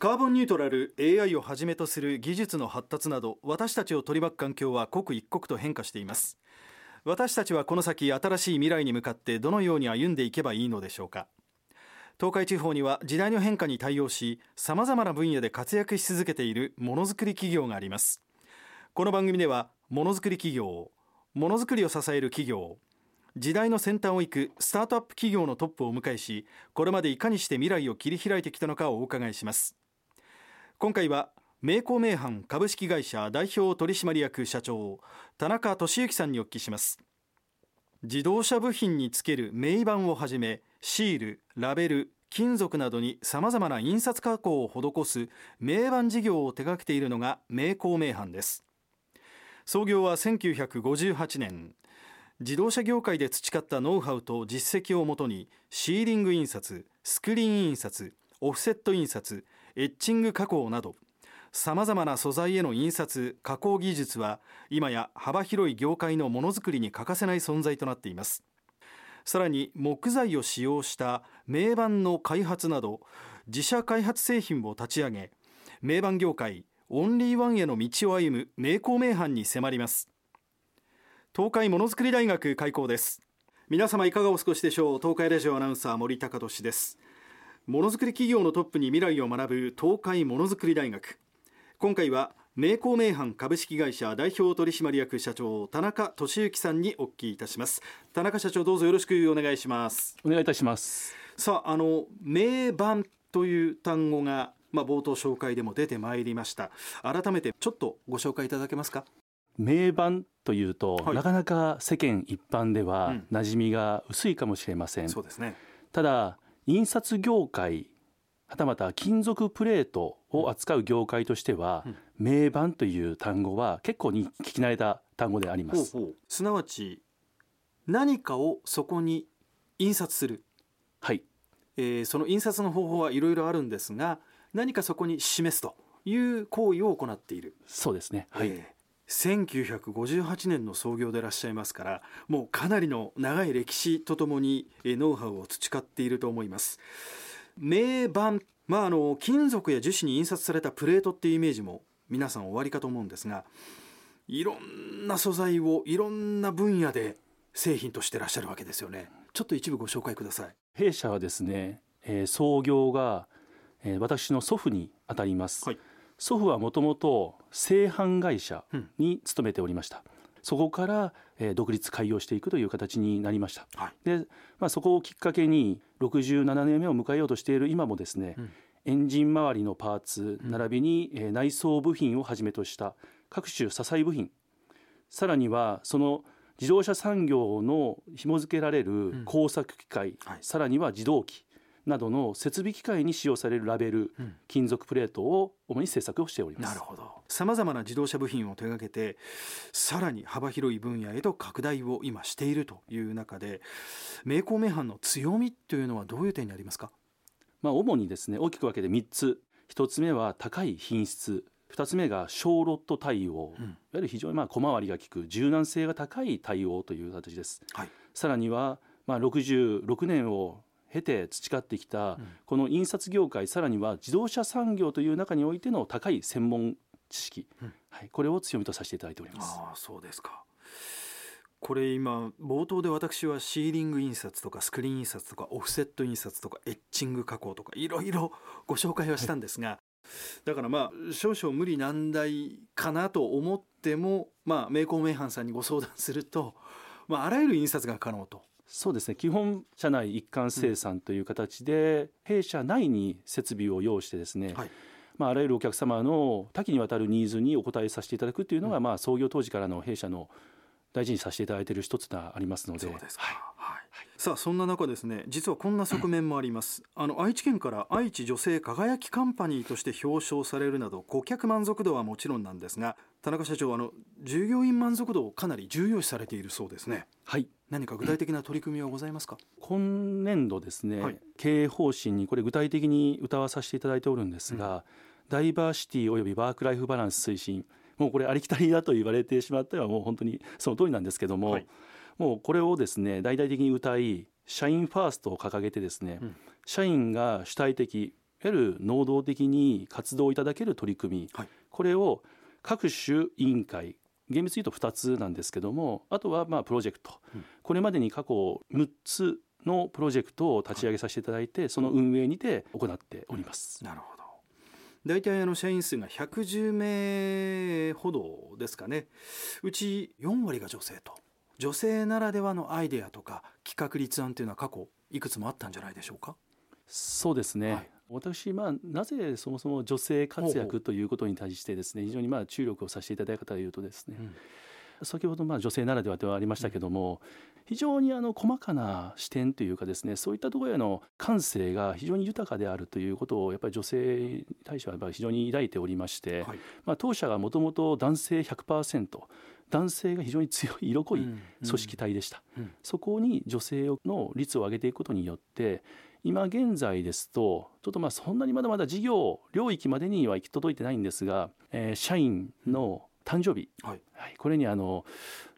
カーボンニュートラル AI をはじめとする技術の発達など私たちを取り巻く環境は刻一刻と変化しています。私たちはこの先新しい未来に向かってどのように歩んでいけばいいのでしょうか。東海地方には時代の変化に対応しさまざまな分野で活躍し続けているものづくり企業があります。この番組ではものづくり企業ものづくりを支える企業時代の先端を行くスタートアップ企業のトップをお迎えしこれまでいかにして未来を切り開いてきたのかをお伺いします。今回は名工名阪株式会社代表取締役社長田中俊之さんにお聞きします。自動車部品につける名板をはじめシールラベル金属などにさまざまな印刷加工を施す名板事業を手掛けているのが名工名阪です。創業は1958年。自動車業界で培ったノウハウと実績をもとにシーリング印刷スクリーン印刷オフセット印刷エッチング加工などさまざまな素材への印刷加工技術は今や幅広い業界のものづくりに欠かせない存在となっています。さらに木材を使用した名板の開発など自社開発製品を立ち上げ名板業界オンリーワンへの道を歩む名工名阪に迫ります。東海ものづくり大学開校です。皆様いかがお過ごしでしょう？東海ラジオアナウンサー森高俊です。ものづくり企業のトップに未来を学ぶ東海ものづくり大学。今回は名工名阪株式会社代表取締役社長田中俊之さんにお聞きいたします。田中社長どうぞよろしくお願いします。お願いいたします。さああの名板という単語がまあ冒頭紹介でも出てまいりました。改めてちょっとご紹介いただけますか？名板というと、はい、なかなか世間一般では馴染みが薄いかもしれません、うん、そうですね。ただ印刷業界はたまた金属プレートを扱う業界としては、うん、名板という単語は結構に聞き慣れた単語であります。すなわち何かをそこに印刷する。はい、えー、その印刷の方法はいろいろあるんですが何かそこに示すという行為を行っている。そうですね。はい、えー、1958年の創業でいらっしゃいますからもうかなりの長い歴史とともにノウハウを培っていると思います。名板まああの金属や樹脂に印刷されたプレートっていうイメージも皆さんおありかと思うんですがいろんな素材をいろんな分野で製品としてらっしゃるわけですよね。ちょっと一部ご紹介ください。弊社はですね、えー、創業が、えー、私の祖父にあたります、はい、祖父はもともと製版会社に勤めておりました、うんそこから、えー、独立開業していくという形になりました、はい、で、まあ、そこをきっかけに67年目を迎えようとしている今もですね、うん、エンジン周りのパーツ並びに、えー、内装部品をはじめとした各種支え部品。さらにはその自動車産業の紐付けられる工作機械、うんはい、さらには自動機などの設備機械に使用されるラベル、うん、金属プレートを主に製作をしております。なるほど。さまざまな自動車部品を手掛けてさらに幅広い分野へと拡大を今しているという中で名工名阪の強みというのはどういう点にありますか、まあ、主にですね大きく分けて3つ。1つ目は高い品質。2つ目が小ロット対応、うん、いわゆる非常にまあ小回りが利く柔軟性が高い対応という形です、はい、さらにはまあ66年を経て培ってきたこの印刷業界さらには自動車産業という中においての高い専門知識、はい、これを強みとさせていただいております。あそうですか。これ今冒頭で私はシーリング印刷とかスクリーン印刷とかオフセット印刷とかエッチング加工とかいろいろご紹介はしたんですが、はい、だからまあ少々無理難題かなと思ってもまあ名工名阪さんにご相談すると、まあ、あらゆる印刷が可能とそうですね。基本社内一貫生産という形で、うん、弊社内に設備を要してですね、はい。まあ、あらゆるお客様の多岐にわたるニーズにお答えさせていただくというのが、うん、まあ、創業当時からの弊社の大事にさせていただいている一つがありますので。そうですはいさあそんな中ですね実はこんな側面もあります。あの愛知県から愛知女性輝きカンパニーとして表彰されるなど顧客満足度はもちろんなんですが田中社長あの従業員満足度をかなり重要視されているそうですね。はい。何か具体的な取り組みはございますか？今年度ですね、はい、経営方針にこれ具体的に歌わさせていただいておるんですが、うん、ダイバーシティおよびワークライフバランス推進もうこれありきたりだと言われてしまってはもう本当にその通りなんですけども、はいもうこれをですね大々的に歌い社員ファーストを掲げてですね、うん、社員が主体的わゆる能動的に活動いただける取り組み、はい、これを各種委員会厳密に言うと2つなんですけどもあとはまあプロジェクト、うん、これまでに過去6つのプロジェクトを立ち上げさせていただいて、はい、その運営にて行っております。なるほど。大体あの社員数が110名ほどですかね。うち4割が女性と女性ならではのアイデアとか企画立案というのは過去いくつもあったんじゃないでしょうか？そうですね、はい、私、まあ、なぜそもそも女性活躍ということに対してですね非常にまあ注力をさせていただいたかというとですね、うん。先ほどまあ女性ならではではありましたけども、非常にあの細かな視点というかですねそういったところへの感性が非常に豊かであるということをやっぱり女性に対してはやっぱり非常に抱いておりまして、はい、まあ、当社がもともと男性100%男性が非常に強い色濃い組織体でした、うん。うん、そこに女性の率を上げていくことによって今現在ですとちょっとまあそんなにまだまだ事業領域までには行き届いてないんですが、えー、社員の誕生日、はい、はい、これにあの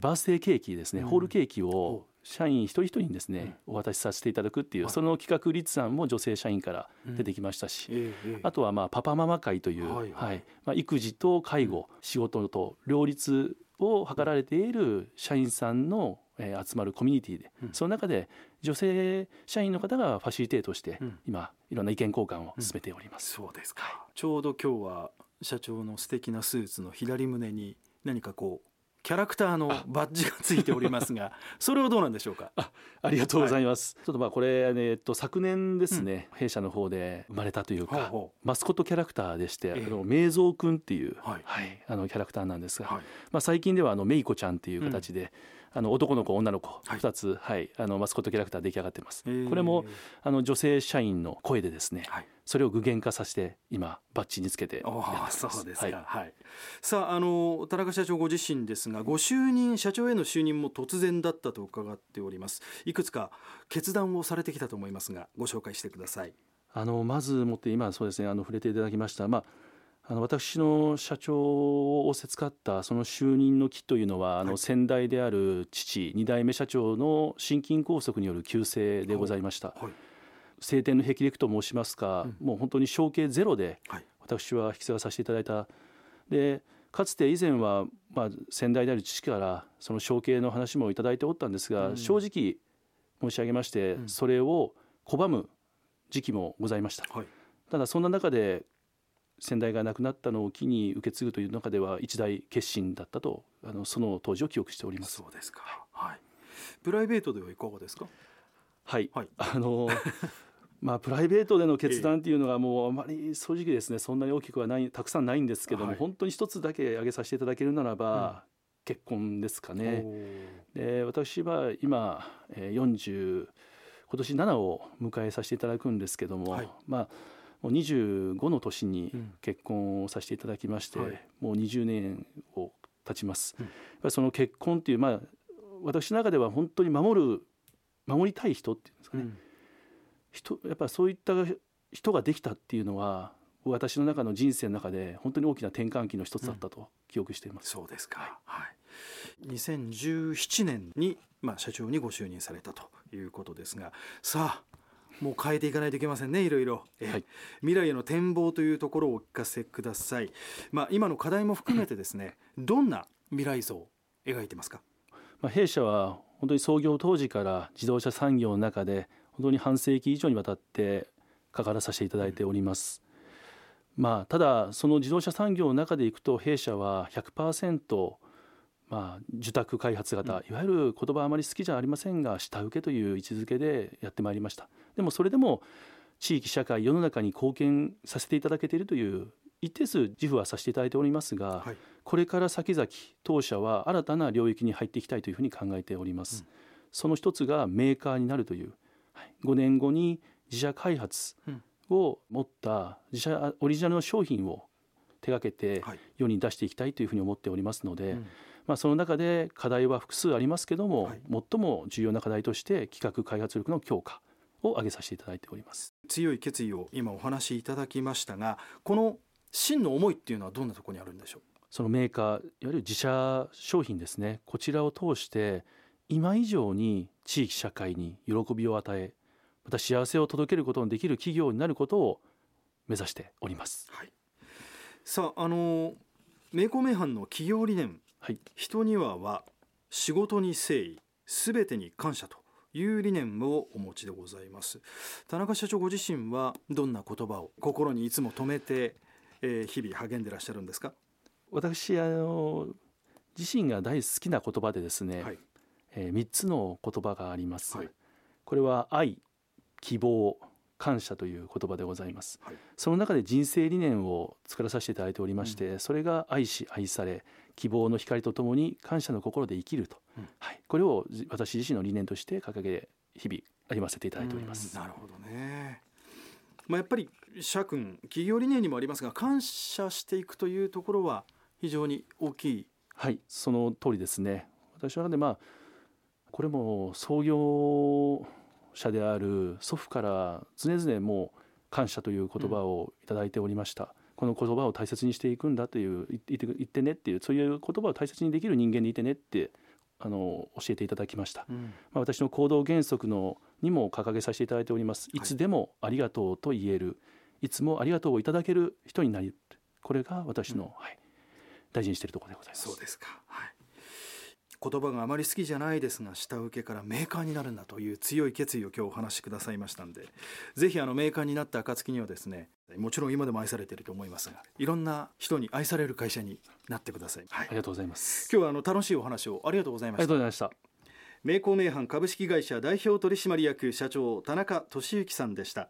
バースデーケーキですね、うん、ホールケーキを社員一人一人にですね、お渡しさせていただくっていう、その企画立案も女性社員から出てきましたし、あとはまあパパママ会という、はいまあ、育児と介護、仕事と両立を図られている社員さんのえ集まるコミュニティで、その中で女性社員の方がファシリテートして、今いろんな意見交換を進めております、そうですか、ちょうど今日は社長の素敵なスーツの左胸に何かこうキャラクターのバッジがついておりますが それはどうなんでしょうか？あありがとうございます、はい、ちょっとまあこれ、えっと、昨年ですね、うん、弊社の方で生まれたというかマスコットキャラクターでして、えー、あの明蔵君っていう、はい、はい、あのキャラクターなんですが、はい、まあ、最近ではあのメイコちゃんっていう形で、うんあの男の子女の子2つ、はい、あのマスコットキャラクター出来上がってます。これもあの女性社員の声でですね、はい、それを具現化させて今バッジにつけてそうですか、はい、はい、さああの田中社長ご自身ですがご就任社長への就任も突然だったと伺っております。いくつか決断をされてきたと思いますがご紹介してください。あのまずもって今そうですねあの触れていただきましたまああの私の社長を仰せつかったその就任の木というのは、あの先代である父2代目社長の心筋梗塞による急性でございました。はい。晴天の霹靂と申しますか、うん、もう本当に承継ゼロで私は引き継がさせていただいた。でかつて以前は、まあ、先代である父からその承継の話も頂いておったんですが、うん、正直申し上げまして、うん、それを拒む時期もございました。はい、ただそんな中で先代が亡くなったのを機に受け継ぐという中では一大決心だったとあのその当時を記憶しております。そうですか。はい。プライベートではいかがですか？はい。はい、あの まあ、プライベートでの決断っていうのがもうあまり正直ですねそんなに大きくはないたくさんないんですけども、はい、本当に一つだけ挙げさせていただけるならば、うん、結婚ですかね。で私は今40今年7を迎えさせていただくんですけども、はい、まあもう25の年に結婚をさせていただきまして、うんはい、もう20年を経ちます。うん、やっぱりその結婚っていうまあ私の中では本当に守る守りたい人っていうんですかね、うん。人やっぱそういった人ができたっていうのは私の中の人生の中で本当に大きな転換期の一つだったと記憶しています。うん、そうですか、はい、2017年に、まあ、社長にご就任されたということですが。さあもう変えていかないといけませんねいろいろ、はい、未来への展望というところをお聞かせください、まあ、今の課題も含めてですねどんな未来像を描いてますか、まあ、弊社は本当に創業当時から自動車産業の中で本当に半世紀以上にわたって関わらさせていただいております。まあ、ただその自動車産業の中でいくと弊社は100%まあ、受託開発型、いわゆる言葉あまり好きじゃありませんが下請けという位置づけでやってまいりました。でもそれでも地域社会世の中に貢献させていただけているという一定数自負はさせていただいておりますが、はい、これから先々当社は新たな領域に入っていきたいというふうに考えております、うん、その一つがメーカーになるという5年後に自社開発を持った自社オリジナルの商品を手がけて世に出していきたいというふうに思っておりますので、まあ、その中で課題は複数ありますけども、最も重要な課題として企画開発力の強化を挙げさせていただいております。強い決意を今お話しいただきましたがこの真の思いっていうのはどんなところにあるんでしょう？そのメーカーいわゆる自社商品ですね。こちらを通して今以上に地域社会に喜びを与えまた幸せを届けることのできる企業になることを目指しております。はい、さああの名工名阪の企業理念、はい、人にはは仕事に誠意。すべてに感謝という理念をお持ちでございます。田中社長ご自身はどんな言葉を心にいつも留めて、えー、日々励んでらっしゃるんですか？私あの自身が大好きな言葉でですね、はい、えー、3つの言葉があります、はい、これは愛希望感謝という言葉でございます、はい、その中で人生理念を作らさせていただいておりまして、うん、それが愛し愛され希望の光とともに感謝の心で生きると、うん、はい、これを私自身の理念として掲げ日々歩ませていただいております。なるほどね。まあ、やっぱり社訓企業理念にもありますが感謝していくというところは非常に大きい。はい。その通りですね。私の中でまあこれも創業者である祖父から常々もう感謝という言葉をいただいておりました、うん、この言葉を大切にしていくんだという言って言ってねっていうそういう言葉を大切にできる人間でいてねってあの教えていただきました、うん、まあ、私の行動原則のにも掲げさせていただいております。い。つでもありがとうと言える、はい、いつもありがとうをいただける人になりこれが私の、うん、はい、大事にしているところでございます。そうですか、はい言葉があまり好きじゃないですが下請けからメーカーになるんだという強い決意を今日お話しくださいましたんでぜひあのメーカーになった暁にはですねもちろん今でも愛されていると思いますがいろんな人に愛される会社になってください、はい、ありがとうございます。今日はあの楽しいお話をありがとうございました。ありがとうございました。名工名阪株式会社代表取締役社長田中俊之さんでした